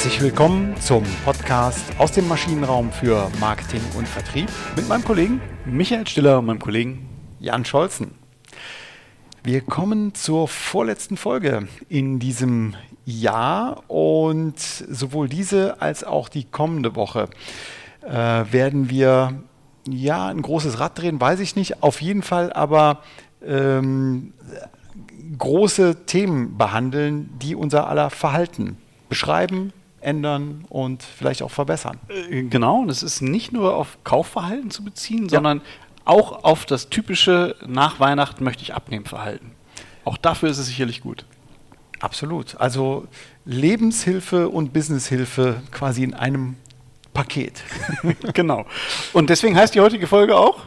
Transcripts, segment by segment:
Herzlich willkommen zum Podcast aus dem Maschinenraum für Marketing und Vertrieb mit meinem Kollegen Michael Stiller und meinem Kollegen Jan Scholzen. Wir kommen zur vorletzten Folge in diesem Jahr und sowohl diese als auch die kommende Woche äh, werden wir ja ein großes Rad drehen, weiß ich nicht, auf jeden Fall aber ähm, große Themen behandeln, die unser aller Verhalten beschreiben, ändern und vielleicht auch verbessern. Äh, genau, und es ist nicht nur auf Kaufverhalten zu beziehen, ja. sondern auch auf das typische nach Weihnachten möchte ich abnehmen Verhalten. Auch dafür ist es sicherlich gut. Absolut. Also Lebenshilfe und Businesshilfe quasi in einem Paket. genau. Und deswegen heißt die heutige Folge auch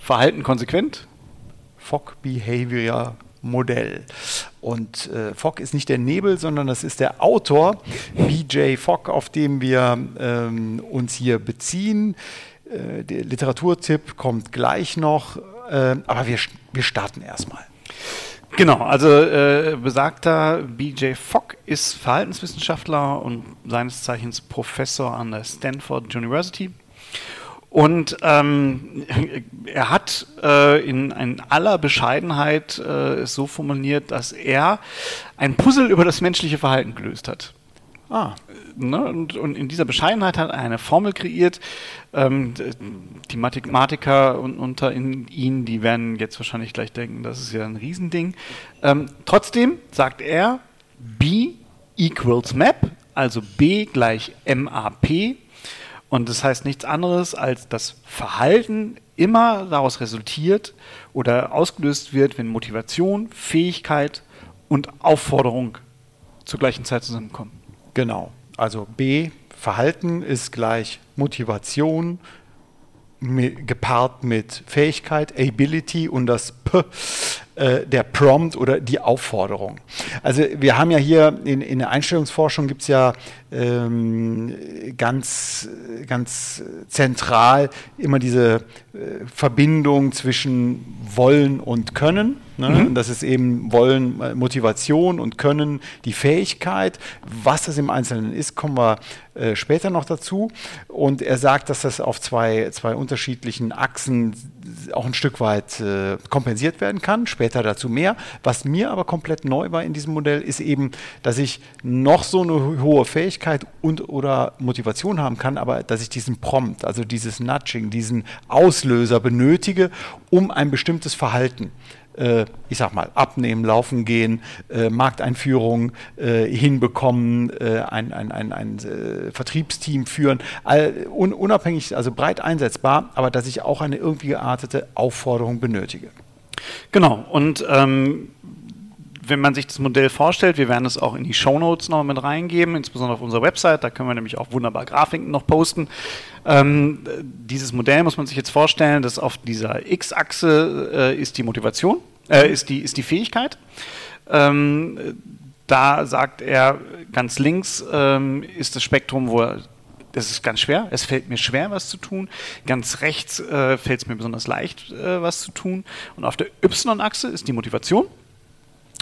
Verhalten konsequent. Fog Behavior Modell. Und äh, Fogg ist nicht der Nebel, sondern das ist der Autor, BJ Fogg, auf dem wir ähm, uns hier beziehen. Äh, der Literaturtipp kommt gleich noch, äh, aber wir, wir starten erstmal. Genau, also äh, besagter BJ Fogg ist Verhaltenswissenschaftler und seines Zeichens Professor an der Stanford University und ähm, er hat äh, in, in, aller Bescheidenheit äh, es so formuliert, dass er ein Puzzle über das menschliche Verhalten gelöst hat. Ah. Ne? Und, und, in dieser Bescheidenheit hat er eine Formel kreiert. Ähm, die Mathematiker un, unter in, ihnen, die werden jetzt wahrscheinlich gleich denken, das ist ja ein Riesending. Ähm, trotzdem sagt er, B equals Map, also B gleich MAP und das heißt nichts anderes, als dass Verhalten immer daraus resultiert oder ausgelöst wird, wenn Motivation, Fähigkeit und Aufforderung zur gleichen Zeit zusammenkommen. Genau. Also B, Verhalten ist gleich Motivation, gepaart mit Fähigkeit, Ability und das P, äh, der Prompt oder die Aufforderung. Also wir haben ja hier in, in der Einstellungsforschung gibt es ja ähm, ganz, ganz zentral immer diese äh, Verbindung zwischen Wollen und Können. Ne? Mhm. Das ist eben Wollen, äh, Motivation und Können, die Fähigkeit. Was das im Einzelnen ist, kommen wir äh, später noch dazu. Und er sagt, dass das auf zwei, zwei unterschiedlichen Achsen auch ein Stück weit äh, kompensiert werden kann. Später dazu mehr. Was mir aber komplett neu war in diesem Modell, ist eben, dass ich noch so eine hohe Fähigkeit und oder Motivation haben kann, aber dass ich diesen Prompt, also dieses Nudging, diesen Auslöser benötige, um ein bestimmtes Verhalten ich sag mal, abnehmen, laufen gehen, äh, Markteinführung äh, hinbekommen, äh, ein, ein, ein, ein äh, Vertriebsteam führen, unabhängig, also breit einsetzbar, aber dass ich auch eine irgendwie geartete Aufforderung benötige. Genau, und ähm, wenn man sich das Modell vorstellt, wir werden es auch in die Shownotes noch mit reingeben, insbesondere auf unserer Website, da können wir nämlich auch wunderbar Grafiken noch posten. Ähm, dieses Modell muss man sich jetzt vorstellen, dass auf dieser X-Achse äh, ist die Motivation, äh, ist, die, ist die Fähigkeit. Ähm, da sagt er, ganz links ähm, ist das Spektrum, wo er das ist ganz schwer. Es fällt mir schwer, was zu tun. Ganz rechts äh, fällt es mir besonders leicht, äh, was zu tun. Und auf der Y-Achse ist die Motivation.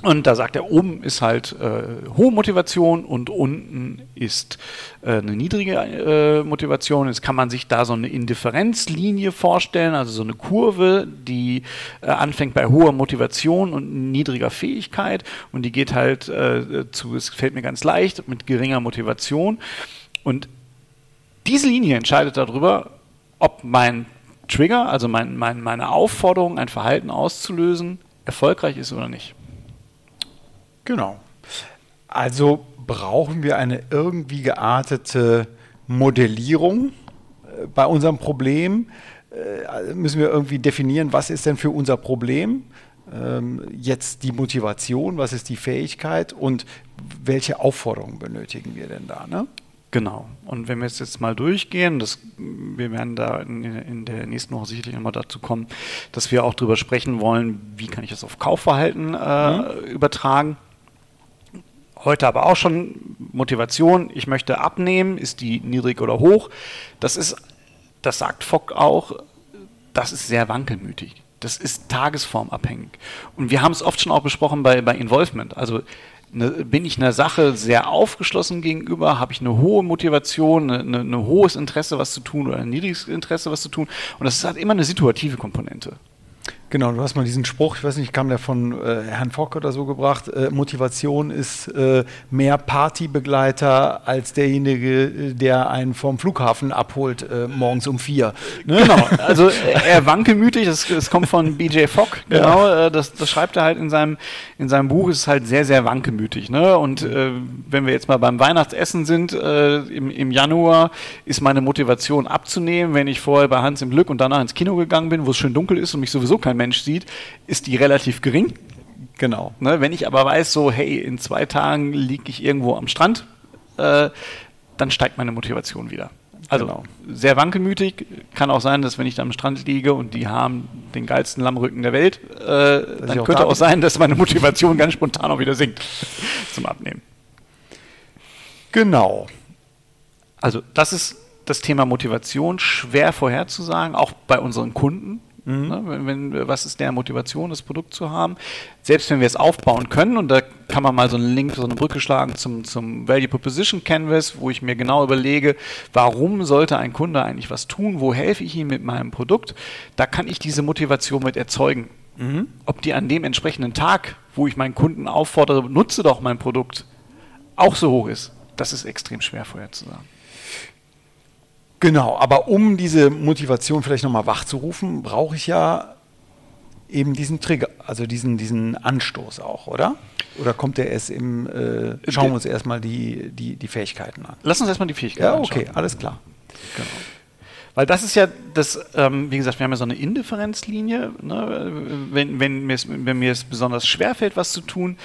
Und da sagt er, oben ist halt äh, hohe Motivation und unten ist äh, eine niedrige äh, Motivation. Jetzt kann man sich da so eine Indifferenzlinie vorstellen, also so eine Kurve, die äh, anfängt bei hoher Motivation und niedriger Fähigkeit und die geht halt äh, zu, es fällt mir ganz leicht, mit geringer Motivation. Und diese Linie entscheidet darüber, ob mein Trigger, also mein, mein, meine Aufforderung, ein Verhalten auszulösen, erfolgreich ist oder nicht. Genau. Also brauchen wir eine irgendwie geartete Modellierung äh, bei unserem Problem. Äh, müssen wir irgendwie definieren, was ist denn für unser Problem? Ähm, jetzt die Motivation, was ist die Fähigkeit und welche Aufforderungen benötigen wir denn da? Ne? Genau. Und wenn wir jetzt, jetzt mal durchgehen, das, wir werden da in, in der nächsten Woche sicherlich nochmal dazu kommen, dass wir auch darüber sprechen wollen, wie kann ich das auf Kaufverhalten äh, mhm. übertragen. Heute aber auch schon Motivation, ich möchte abnehmen, ist die niedrig oder hoch? Das ist, das sagt Fock auch, das ist sehr wankelmütig. Das ist tagesformabhängig. Und wir haben es oft schon auch besprochen bei, bei Involvement. Also ne, bin ich einer Sache sehr aufgeschlossen gegenüber, habe ich eine hohe Motivation, ein ne, ne hohes Interesse, was zu tun oder ein niedriges Interesse, was zu tun. Und das hat immer eine situative Komponente. Genau, du hast mal diesen Spruch, ich weiß nicht, kam der von äh, Herrn Fock oder so gebracht, äh, Motivation ist äh, mehr Partybegleiter als derjenige, äh, der einen vom Flughafen abholt äh, morgens um vier. Ne? Genau, also äh, er wankelmütig, das, das kommt von BJ Fogg, genau, ja. das, das, schreibt er halt in seinem, in seinem Buch, ist halt sehr, sehr wankelmütig. Ne? Und wenn wir jetzt mal beim Weihnachtsessen sind, im, im Januar, ist meine Motivation abzunehmen, wenn ich vorher bei Hans im Glück und danach ins Kino gegangen bin, wo es schön dunkel ist und mich sowieso kein Mensch Mensch sieht, ist die relativ gering. Genau. Ne, wenn ich aber weiß, so, hey, in zwei Tagen liege ich irgendwo am Strand, äh, dann steigt meine Motivation wieder. Also genau. sehr wankelmütig. Kann auch sein, dass wenn ich da am Strand liege und die haben den geilsten Lammrücken der Welt, äh, dann auch könnte auch sein, dass meine Motivation ganz spontan auch wieder sinkt zum Abnehmen. Genau. Also das ist das Thema Motivation schwer vorherzusagen, auch bei unseren Kunden. Mhm. Ne, wenn, wenn, was ist der Motivation, das Produkt zu haben? Selbst wenn wir es aufbauen können, und da kann man mal so einen Link, so eine Brücke schlagen zum, zum Value Proposition Canvas, wo ich mir genau überlege, warum sollte ein Kunde eigentlich was tun? Wo helfe ich ihm mit meinem Produkt? Da kann ich diese Motivation mit erzeugen. Mhm. Ob die an dem entsprechenden Tag, wo ich meinen Kunden auffordere, nutze doch mein Produkt, auch so hoch ist, das ist extrem schwer vorherzusagen. Genau, aber um diese Motivation vielleicht nochmal wachzurufen, brauche ich ja eben diesen Trigger, also diesen, diesen Anstoß auch, oder? Oder kommt der erst im, äh, schauen wir uns erstmal die, die, die Fähigkeiten an. Lass uns erstmal die Fähigkeiten Ja, okay, anschauen. alles klar. Genau. Weil das ist ja das, ähm, wie gesagt, wir haben ja so eine Indifferenzlinie. Ne? Wenn, wenn, mir es, wenn mir es besonders schwer fällt, was zu tun,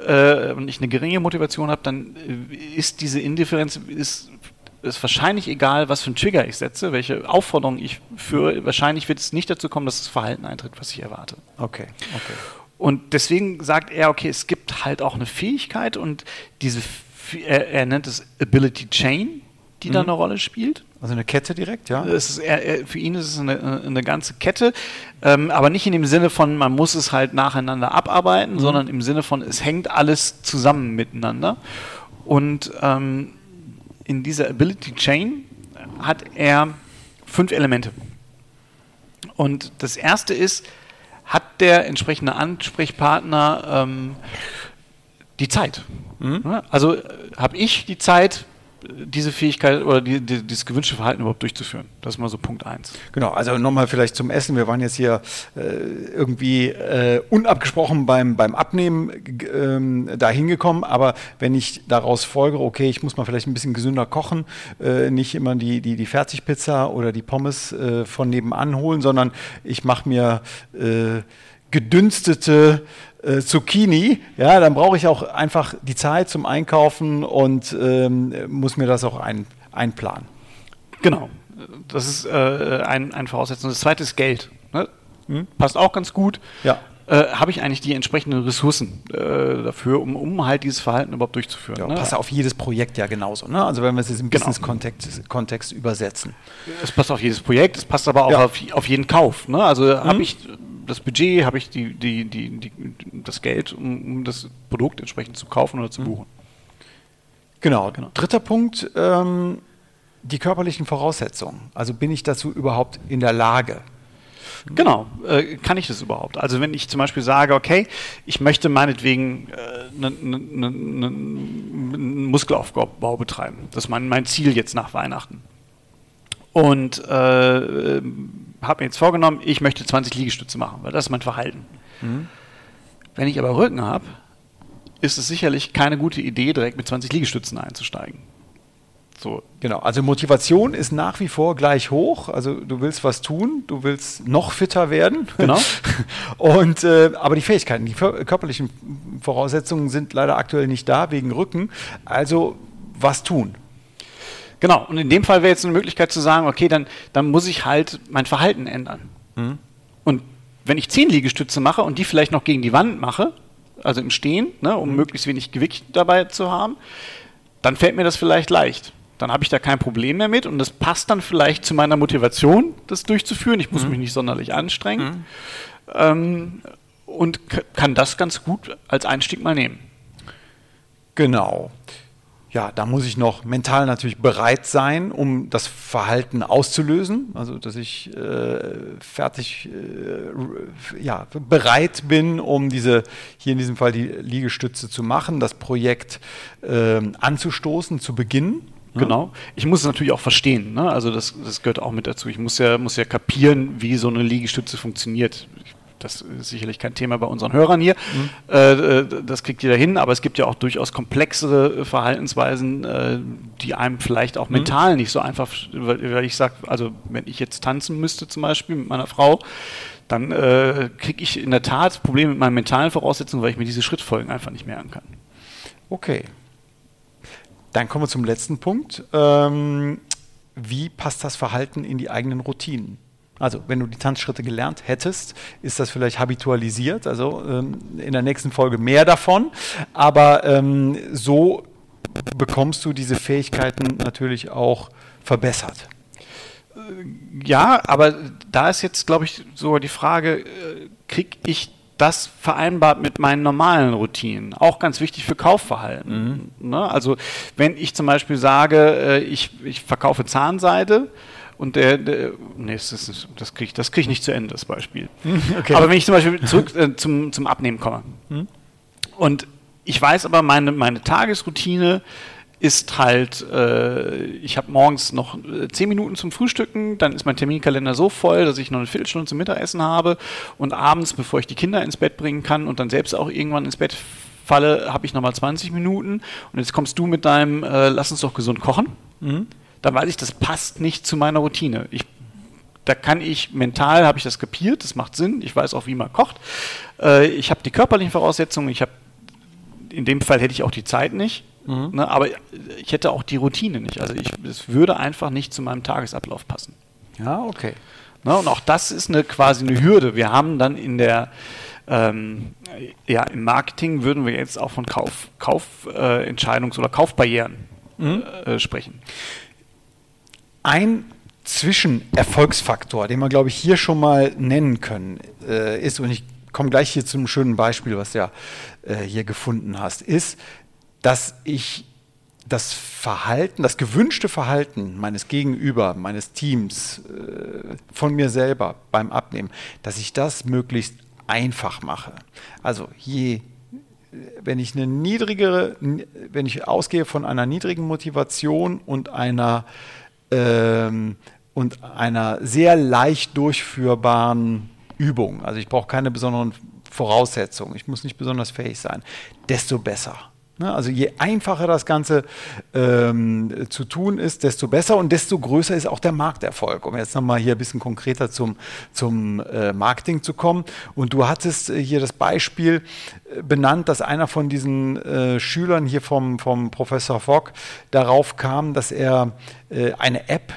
äh, und ich eine geringe Motivation habe, dann äh, ist diese Indifferenz ist ist wahrscheinlich egal, was für einen Trigger ich setze, welche Aufforderung ich führe. Wahrscheinlich wird es nicht dazu kommen, dass das Verhalten eintritt, was ich erwarte. Okay, okay. Und deswegen sagt er, okay, es gibt halt auch eine Fähigkeit und diese, er, er nennt es Ability Chain, die mhm. da eine Rolle spielt. Also eine Kette direkt, ja? Ist, er, für ihn ist es eine, eine ganze Kette, ähm, aber nicht in dem Sinne von, man muss es halt nacheinander abarbeiten, mhm. sondern im Sinne von, es hängt alles zusammen miteinander. Und ähm, in dieser Ability Chain hat er fünf Elemente. Und das erste ist, hat der entsprechende Ansprechpartner ähm, die Zeit? Mhm. Also äh, habe ich die Zeit, diese Fähigkeit oder die, die, dieses gewünschte Verhalten überhaupt durchzuführen. Das ist mal so Punkt eins. Genau, also nochmal vielleicht zum Essen. Wir waren jetzt hier äh, irgendwie äh, unabgesprochen beim, beim Abnehmen äh, da hingekommen, aber wenn ich daraus folgere, okay, ich muss mal vielleicht ein bisschen gesünder kochen, äh, nicht immer die, die, die Fertigpizza oder die Pommes äh, von nebenan holen, sondern ich mache mir äh, gedünstete äh, Zucchini, ja, dann brauche ich auch einfach die Zeit zum Einkaufen und ähm, muss mir das auch ein, einplanen. Genau, das ist äh, ein, ein Voraussetzung. Das zweite ist Geld. Ne? Hm? Passt auch ganz gut. Ja. Äh, habe ich eigentlich die entsprechenden Ressourcen äh, dafür, um, um halt dieses Verhalten überhaupt durchzuführen. Ja, ne? Passt auf jedes Projekt ja genauso. Ne? Also wenn wir es jetzt im genau. Business-Kontext Kontext übersetzen. Es passt auf jedes Projekt, es passt aber auch ja. auf, auf jeden Kauf. Ne? Also mhm. habe ich das Budget, habe ich die, die, die, die, das Geld, um, um, das Produkt entsprechend zu kaufen oder zu mhm. buchen. Genau. genau. Dritter Punkt, ähm, die körperlichen Voraussetzungen. Also bin ich dazu überhaupt in der Lage? Genau, äh, kann ich das überhaupt? Also wenn ich zum Beispiel sage, okay, ich möchte meinetwegen äh, einen ne, ne, ne, Muskelaufbau betreiben. Das ist mein, mein Ziel jetzt nach Weihnachten. Und äh, habe mir jetzt vorgenommen, ich möchte 20 Liegestütze machen, weil das ist mein Verhalten. Mhm. Wenn ich aber Rücken habe, ist es sicherlich keine gute Idee, direkt mit 20 Liegestützen einzusteigen. So. Genau, also Motivation ist nach wie vor gleich hoch. Also du willst was tun, du willst noch fitter werden. Genau. Und, äh, aber die Fähigkeiten, die körperlichen Voraussetzungen sind leider aktuell nicht da wegen Rücken. Also was tun? Genau, und in dem Fall wäre jetzt eine Möglichkeit zu sagen, okay, dann, dann muss ich halt mein Verhalten ändern. Mhm. Und wenn ich zehn Liegestütze mache und die vielleicht noch gegen die Wand mache, also im Stehen, ne, um mhm. möglichst wenig Gewicht dabei zu haben, dann fällt mir das vielleicht leicht. Dann habe ich da kein Problem mehr mit und das passt dann vielleicht zu meiner Motivation, das durchzuführen. Ich muss mhm. mich nicht sonderlich anstrengen mhm. ähm, und kann das ganz gut als Einstieg mal nehmen. Genau. Ja, da muss ich noch mental natürlich bereit sein, um das Verhalten auszulösen. Also, dass ich äh, fertig, äh, ja, bereit bin, um diese, hier in diesem Fall die Liegestütze zu machen, das Projekt äh, anzustoßen, zu beginnen. Genau. Ich muss es natürlich auch verstehen. Ne? Also das, das gehört auch mit dazu. Ich muss ja, muss ja kapieren, wie so eine Liegestütze funktioniert. Das ist sicherlich kein Thema bei unseren Hörern hier. Mhm. Äh, das kriegt jeder hin, aber es gibt ja auch durchaus komplexere Verhaltensweisen, äh, die einem vielleicht auch mhm. mental nicht so einfach, weil ich sage, also wenn ich jetzt tanzen müsste zum Beispiel mit meiner Frau, dann äh, kriege ich in der Tat Probleme mit meinen mentalen Voraussetzungen, weil ich mir diese Schrittfolgen einfach nicht merken kann. Okay. Dann kommen wir zum letzten Punkt. Ähm, wie passt das Verhalten in die eigenen Routinen? Also, wenn du die Tanzschritte gelernt hättest, ist das vielleicht habitualisiert. Also ähm, in der nächsten Folge mehr davon. Aber ähm, so bekommst du diese Fähigkeiten natürlich auch verbessert. Ja, aber da ist jetzt, glaube ich, sogar die Frage, äh, kriege ich das vereinbart mit meinen normalen Routinen. Auch ganz wichtig für Kaufverhalten. Mhm. Ne? Also wenn ich zum Beispiel sage, äh, ich, ich verkaufe Zahnseide und der, der nee, das, ist, das kriege ich, krieg ich nicht zu Ende, das Beispiel. Okay. Aber wenn ich zum Beispiel zurück äh, zum, zum Abnehmen komme mhm. und ich weiß aber, meine, meine Tagesroutine ist halt, äh, ich habe morgens noch äh, zehn Minuten zum Frühstücken, dann ist mein Terminkalender so voll, dass ich noch eine Viertelstunde zum Mittagessen habe und abends, bevor ich die Kinder ins Bett bringen kann und dann selbst auch irgendwann ins Bett falle, habe ich nochmal 20 Minuten und jetzt kommst du mit deinem äh, Lass uns doch gesund kochen. Mhm. Dann weiß ich, das passt nicht zu meiner Routine. Ich da kann ich mental, habe ich das kapiert, das macht Sinn, ich weiß auch, wie man kocht. Äh, ich habe die körperlichen Voraussetzungen, ich habe, in dem Fall hätte ich auch die Zeit nicht. Mhm. Ne, aber ich hätte auch die Routine nicht. Also ich, es würde einfach nicht zu meinem Tagesablauf passen. Ja, okay. Ne, und auch das ist eine quasi eine Hürde. Wir haben dann in der ähm, ja, im Marketing würden wir jetzt auch von Kauf, Kaufentscheidungs- äh, oder Kaufbarrieren mhm. äh, sprechen. Ein Zwischenerfolgsfaktor, den wir, glaube ich, hier schon mal nennen können, äh, ist, und ich komme gleich hier zum schönen Beispiel, was du ja äh, hier gefunden hast, ist, dass ich das Verhalten, das gewünschte Verhalten meines Gegenüber, meines Teams, äh, von mir selber beim Abnehmen, dass ich das möglichst einfach mache. Also je wenn ich eine niedrigere, wenn ich ausgehe von einer niedrigen Motivation und einer ähm, und einer sehr leicht durchführbaren Übung, also ich brauche keine besonderen Voraussetzungen, ich muss nicht besonders fähig sein, desto besser. Ne, also je einfacher das Ganze ähm, zu tun ist, desto besser und desto größer ist auch der Markterfolg. Um jetzt nochmal hier ein bisschen konkreter zum, zum äh, Marketing zu kommen. Und du hattest äh, hier das Beispiel äh, benannt, dass einer von diesen äh, Schülern hier vom, vom Professor Fogg darauf kam, dass er äh, eine App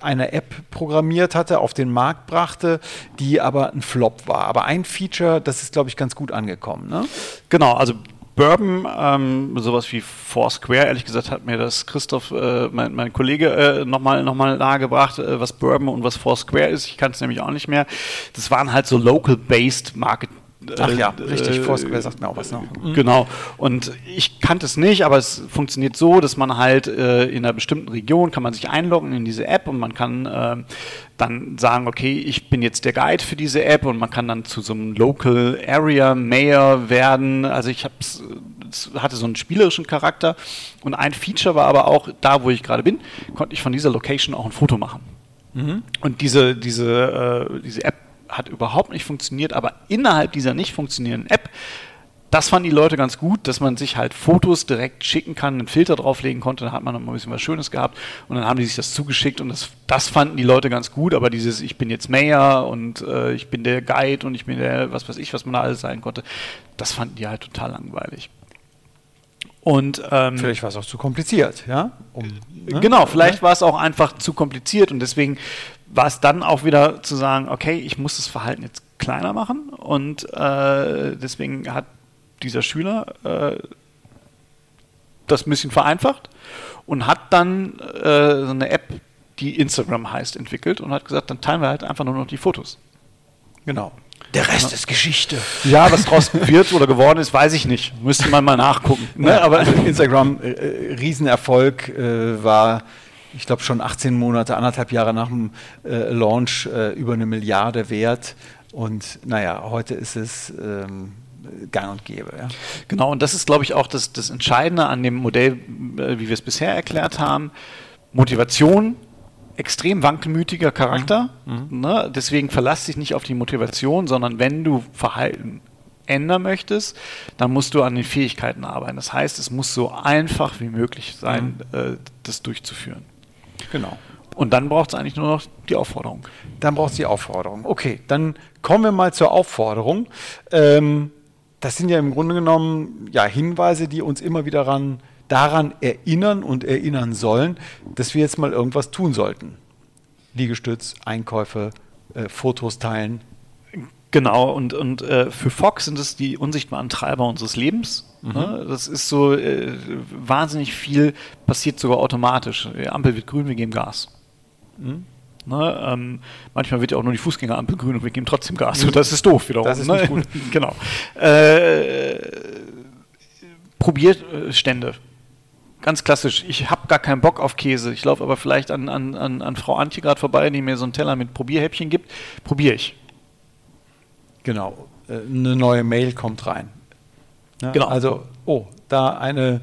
eine App programmiert hatte, auf den Markt brachte, die aber ein Flop war. Aber ein Feature, das ist, glaube ich, ganz gut angekommen. Ne? Genau, also Bourbon, ähm, sowas wie Foursquare, ehrlich gesagt, hat mir das Christoph, äh, mein, mein, Kollege, äh, nochmal noch mal nahegebracht, äh, was Bourbon und was Foursquare ist. Ich kann es nämlich auch nicht mehr. Das waren halt so local-based Market Ach ja, äh, richtig, Foursquare sagt mir auch was noch. Mhm. Genau. Und ich kannte es nicht, aber es funktioniert so, dass man halt äh, in einer bestimmten Region kann man sich einloggen in diese App und man kann äh, dann sagen, okay, ich bin jetzt der Guide für diese App und man kann dann zu so einem Local Area Mayor werden. Also ich habe es hatte so einen spielerischen Charakter und ein Feature war aber auch da, wo ich gerade bin, konnte ich von dieser Location auch ein Foto machen. Mhm. Und diese, diese, äh, diese App hat überhaupt nicht funktioniert, aber innerhalb dieser nicht funktionierenden App, das fanden die Leute ganz gut, dass man sich halt Fotos direkt schicken kann, einen Filter drauflegen konnte, dann hat man noch mal ein bisschen was Schönes gehabt und dann haben die sich das zugeschickt und das, das fanden die Leute ganz gut, aber dieses ich bin jetzt Mayor und äh, ich bin der Guide und ich bin der, was weiß ich, was man da alles sein konnte, das fanden die halt total langweilig. Und, ähm, vielleicht war es auch zu kompliziert, ja? Um, ne? Genau, vielleicht war es auch einfach zu kompliziert und deswegen war es dann auch wieder zu sagen, okay, ich muss das Verhalten jetzt kleiner machen und äh, deswegen hat dieser Schüler äh, das ein bisschen vereinfacht und hat dann äh, so eine App, die Instagram heißt, entwickelt und hat gesagt, dann teilen wir halt einfach nur noch die Fotos. Genau. Der Rest ist Geschichte. Ja, was draus wird oder geworden ist, weiß ich nicht. Müsste man mal nachgucken. Ne? Aber also Instagram, äh, äh, Riesenerfolg, äh, war, ich glaube, schon 18 Monate, anderthalb Jahre nach dem äh, Launch äh, über eine Milliarde wert. Und naja, heute ist es ähm, gang und gäbe. Ja. Genau, und das ist, glaube ich, auch das, das Entscheidende an dem Modell, äh, wie wir es bisher erklärt haben. Motivation, extrem wankelmütiger Charakter. Mhm. Ne? Deswegen verlass dich nicht auf die Motivation, sondern wenn du Verhalten ändern möchtest, dann musst du an den Fähigkeiten arbeiten. Das heißt, es muss so einfach wie möglich sein, mhm. äh, das durchzuführen. Genau. Und dann braucht es eigentlich nur noch die Aufforderung. Dann braucht es die Aufforderung. Okay, dann kommen wir mal zur Aufforderung. Ähm, das sind ja im Grunde genommen ja, Hinweise, die uns immer wieder ran, daran erinnern und erinnern sollen, dass wir jetzt mal irgendwas tun sollten. Liegestütz, Einkäufe, äh, Fotos teilen. Genau, und, und äh, für Fox sind es die unsichtbaren Treiber unseres Lebens. Mhm. Ne? Das ist so äh, wahnsinnig viel, passiert sogar automatisch. Die Ampel wird grün, wir geben Gas. Mhm. Ne, ähm, manchmal wird ja auch nur die Fußgängerampel grün und wir geben trotzdem Gas. Und das ist doof wiederum. Das ist ne? nicht gut. genau. Äh, Probierstände. Ganz klassisch. Ich habe gar keinen Bock auf Käse. Ich laufe aber vielleicht an, an, an, an Frau Antje gerade vorbei, die mir so einen Teller mit Probierhäppchen gibt. Probiere ich. Genau. Äh, eine neue Mail kommt rein. Ja, genau. Also, oh, da eine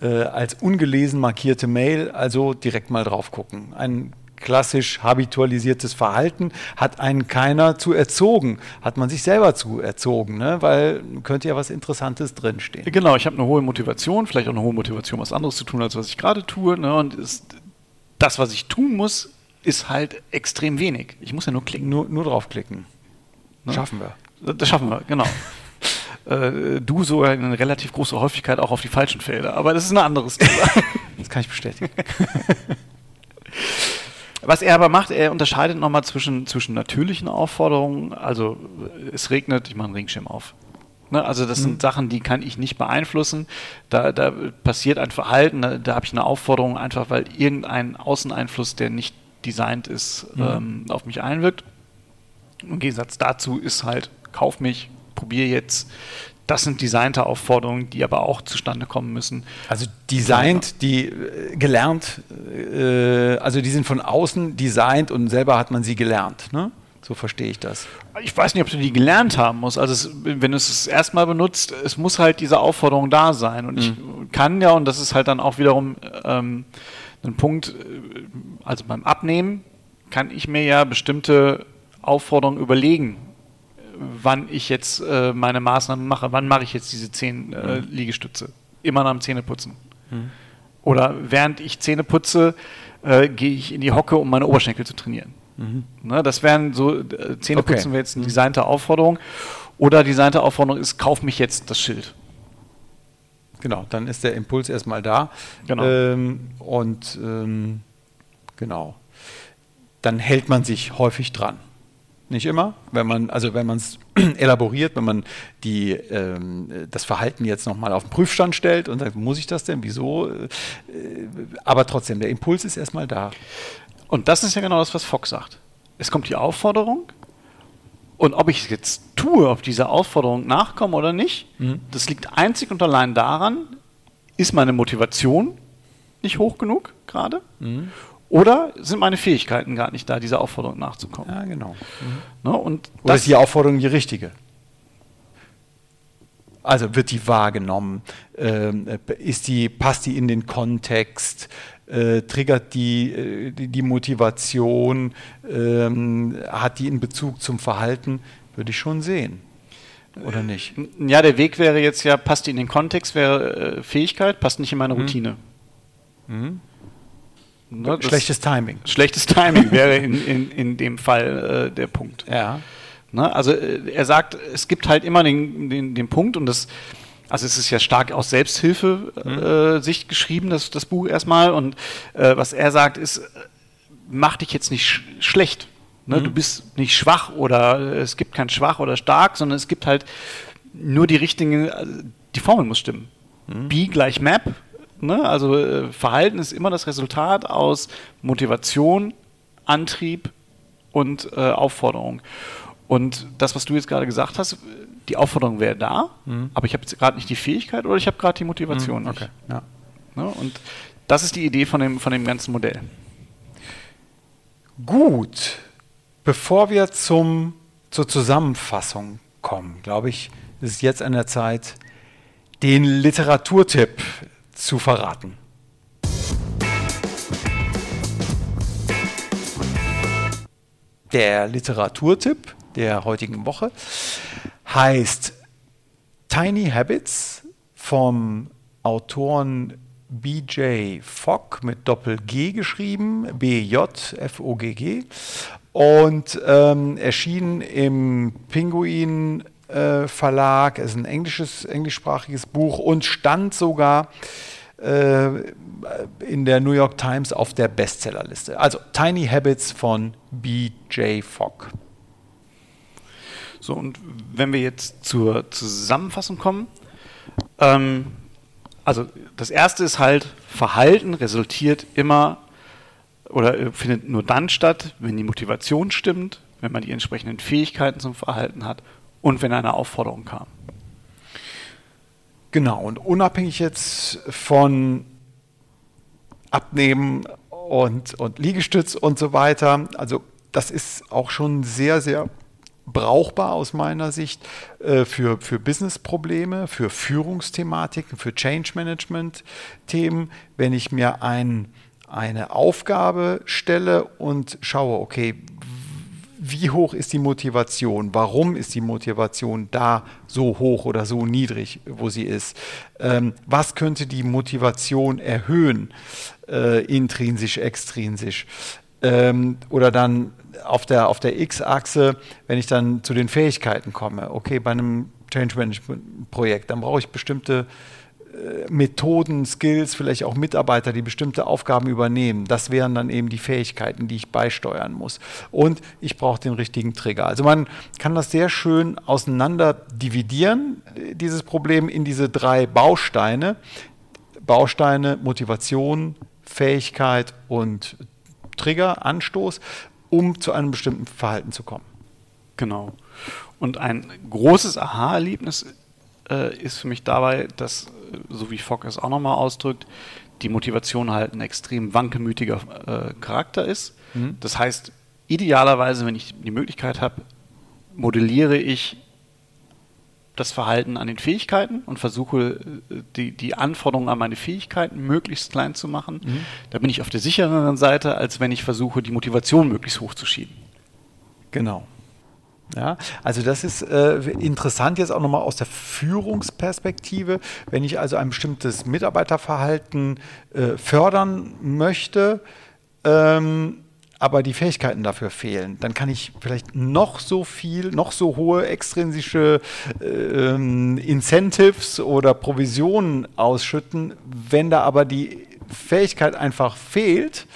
äh, als ungelesen markierte Mail, also direkt mal drauf gucken. Ein klassisch habitualisiertes Verhalten hat einen keiner zu erzogen, hat man sich selber zu erzogen, ne? weil könnte ja was Interessantes drinstehen. Genau, ich habe eine hohe Motivation, vielleicht auch eine hohe Motivation, was anderes zu tun, als was ich gerade tue. Ne? Und ist, das, was ich tun muss, ist halt extrem wenig. Ich muss ja nur klicken. Nur, nur draufklicken. Ne? Schaffen wir. Das schaffen wir, genau. Äh, du so eine relativ große Häufigkeit auch auf die falschen Felder, aber das ist ein anderes Thema. das kann ich bestätigen. Was er aber macht, er unterscheidet nochmal zwischen, zwischen natürlichen Aufforderungen, also es regnet, ich mache einen Regenschirm auf. Ne? Also das mhm. sind Sachen, die kann ich nicht beeinflussen. Da, da passiert ein Verhalten, da, da habe ich eine Aufforderung, einfach weil irgendein Außeneinfluss, der nicht designt ist, mhm. ähm, auf mich einwirkt. Im Gegensatz dazu ist halt, kauf mich, probier jetzt das sind designte Aufforderungen, die aber auch zustande kommen müssen. Also designt, die äh, gelernt, äh, also die sind von außen designt und selber hat man sie gelernt. Ne? So verstehe ich das. Ich weiß nicht, ob du die gelernt haben musst. Also es, wenn du es erstmal benutzt, es muss halt diese Aufforderung da sein. Und mhm. ich kann ja, und das ist halt dann auch wiederum ähm, ein Punkt, äh, also beim Abnehmen kann ich mir ja bestimmte Aufforderungen überlegen wann ich jetzt äh, meine Maßnahmen mache. Wann mache ich jetzt diese zehn äh, mhm. Liegestütze? Immer nach dem Zähneputzen. Mhm. Oder während ich Zähne putze, äh, gehe ich in die Hocke, um meine Oberschenkel zu trainieren. Mhm. Ne, das wären so, äh, Zähneputzen okay. wäre jetzt eine mhm. designte Aufforderung. Oder designte Aufforderung ist, kauf mich jetzt das Schild. Genau, dann ist der Impuls erstmal da. Genau. Ähm, und ähm, genau. Dann hält man sich häufig dran. Nicht immer, wenn man, also wenn man es elaboriert, wenn man die, ähm, das Verhalten jetzt nochmal auf den Prüfstand stellt und sagt, muss ich das denn, wieso? Äh, aber trotzdem, der Impuls ist erstmal da. Und das ist ja genau das, was Fox sagt. Es kommt die Aufforderung und ob ich es jetzt tue, ob dieser Aufforderung nachkomme oder nicht, mhm. das liegt einzig und allein daran, ist meine Motivation nicht hoch genug gerade? Mhm. Oder sind meine Fähigkeiten gar nicht da, dieser Aufforderung nachzukommen? Ja, genau. Mhm. Ne? Und Oder ist die Aufforderung die richtige? Also wird die wahrgenommen? Ähm, ist die, passt die in den Kontext? Äh, triggert die, äh, die, die, Motivation? Ähm, hat die in Bezug zum Verhalten? Würde ich schon sehen. Oder nicht? Ja, der Weg wäre jetzt ja, passt die in den Kontext, wäre äh, Fähigkeit, passt nicht in meine mhm. Routine. Mhm. Ne, schlechtes Timing. Schlechtes Timing wäre in, in, in dem Fall äh, der Punkt. Ja. Ne, also äh, er sagt, es gibt halt immer den, den, den Punkt und das, also es ist ja stark aus Selbsthilfe-Sicht mhm. äh, geschrieben, das, das Buch erstmal. Und äh, was er sagt, ist, mach dich jetzt nicht sch schlecht. Ne? Mhm. Du bist nicht schwach oder äh, es gibt kein schwach oder stark, sondern es gibt halt nur die richtige, also die Formel muss stimmen. Mhm. B gleich Map, Ne? Also äh, Verhalten ist immer das Resultat aus Motivation, Antrieb und äh, Aufforderung. Und das, was du jetzt gerade gesagt hast, die Aufforderung wäre da, mhm. aber ich habe jetzt gerade nicht die Fähigkeit oder ich habe gerade die Motivation mhm, okay. nicht. Ja. Ne? Und das ist die Idee von dem, von dem ganzen Modell. Gut. Bevor wir zum, zur Zusammenfassung kommen, glaube ich, ist es jetzt an der Zeit, den Literaturtipp zu verraten. Der Literaturtipp der heutigen Woche heißt Tiny Habits vom Autoren BJ Fogg mit Doppel-G geschrieben, B-J-F-O-G-G und ähm, erschienen im Pinguin äh, Verlag, es ist ein englisches, englischsprachiges Buch und stand sogar äh, in der New York Times auf der Bestsellerliste. Also Tiny Habits von B.J. Fogg. So, und wenn wir jetzt zur Zusammenfassung kommen, ähm, also das erste ist halt, Verhalten resultiert immer oder äh, findet nur dann statt, wenn die Motivation stimmt, wenn man die entsprechenden Fähigkeiten zum Verhalten hat und wenn eine Aufforderung kam. Genau, und unabhängig jetzt von Abnehmen und, und Liegestütz und so weiter, also das ist auch schon sehr, sehr brauchbar aus meiner Sicht äh, für, für Business-Probleme, für Führungsthematiken, für Change-Management-Themen, wenn ich mir ein, eine Aufgabe stelle und schaue, okay, wie hoch ist die Motivation? Warum ist die Motivation da so hoch oder so niedrig, wo sie ist? Ähm, was könnte die Motivation erhöhen, äh, intrinsisch, extrinsisch? Ähm, oder dann auf der, auf der X-Achse, wenn ich dann zu den Fähigkeiten komme, okay, bei einem Change Management Projekt, dann brauche ich bestimmte äh, Methoden, Skills, vielleicht auch Mitarbeiter, die bestimmte Aufgaben übernehmen. Das wären dann eben die Fähigkeiten, die ich beisteuern muss. Und ich brauche den richtigen Trigger. Also man kann das sehr schön auseinander dividieren, dieses Problem in diese drei Bausteine. Bausteine Motivation, Fähigkeit und Trigger, Anstoß, um zu einem bestimmten Verhalten zu kommen. Genau. Und ein großes Aha-Erlebnis äh, ist für mich dabei, dass so wie Fogg es auch nochmal ausdrückt, die Motivation halt ein extrem wankelmütiger äh, Charakter ist. Mhm. Das heißt, idealerweise, wenn ich die Möglichkeit habe, modelliere ich das Verhalten an den Fähigkeiten und versuche, äh, die, die Anforderungen an meine Fähigkeiten möglichst klein zu machen. Mhm. Da bin ich auf der sichereren Seite, als wenn ich versuche, die Motivation möglichst hoch zu schieben. Genau. Ja, also das ist äh, interessant jetzt auch nochmal aus der Führungsperspektive. Wenn ich also ein bestimmtes Mitarbeiterverhalten äh, fördern möchte, ähm, aber die Fähigkeiten dafür fehlen, dann kann ich vielleicht noch so viel, noch so hohe extrinsische äh, Incentives oder Provisionen ausschütten. Wenn da aber die Fähigkeit einfach fehlt,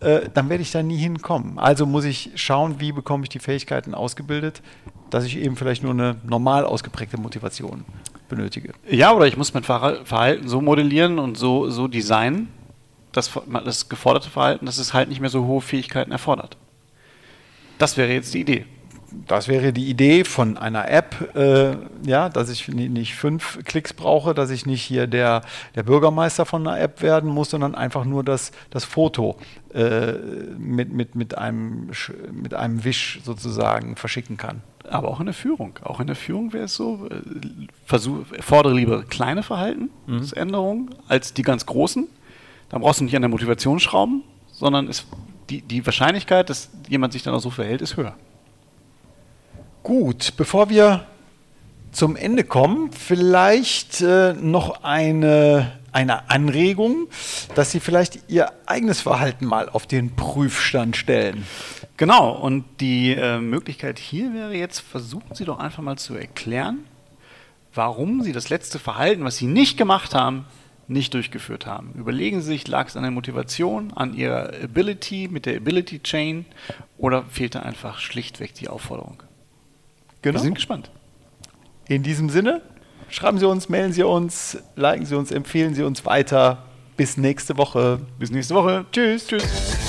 äh, dann werde ich da nie hinkommen. Also muss ich schauen, wie bekomme ich die Fähigkeiten ausgebildet, dass ich eben vielleicht nur eine normal ausgeprägte Motivation benötige. Ja, oder ich muss mein Verhalten so modellieren und so, so designen, das, das geforderte Verhalten, dass es halt nicht mehr so hohe Fähigkeiten erfordert. Das wäre jetzt die Idee das wäre die Idee von einer App, äh, ja, dass ich nicht fünf Klicks brauche, dass ich nicht hier der, der Bürgermeister von einer App werden muss, sondern einfach nur das, das Foto äh, mit, mit, mit, einem, mit einem Wisch sozusagen verschicken kann. Aber auch in der Führung. Auch in der Führung wäre es so, äh, versuch, fordere lieber kleine Verhaltensänderungen mhm. als die ganz großen. Dann brauchst du nicht an der Motivation schrauben, sondern ist die, die Wahrscheinlichkeit, dass jemand sich dann auch so verhält, ist höher. Gut, bevor wir zum Ende kommen, vielleicht äh, noch eine, eine Anregung, dass Sie vielleicht Ihr eigenes Verhalten mal auf den Prüfstand stellen. Genau, und die äh, Möglichkeit hier wäre jetzt, versuchen Sie doch einfach mal zu erklären, warum Sie das letzte Verhalten, was Sie nicht gemacht haben, nicht durchgeführt haben. Überlegen Sie sich, lag es an der Motivation, an Ihrer Ability mit der Ability Chain oder fehlte einfach schlichtweg die Aufforderung? Genau. Wir sind gespannt. In diesem Sinne, schreiben Sie uns, melden Sie uns, liken Sie uns, empfehlen Sie uns weiter. Bis nächste Woche. Bis nächste Woche. Tschüss. Tschüss.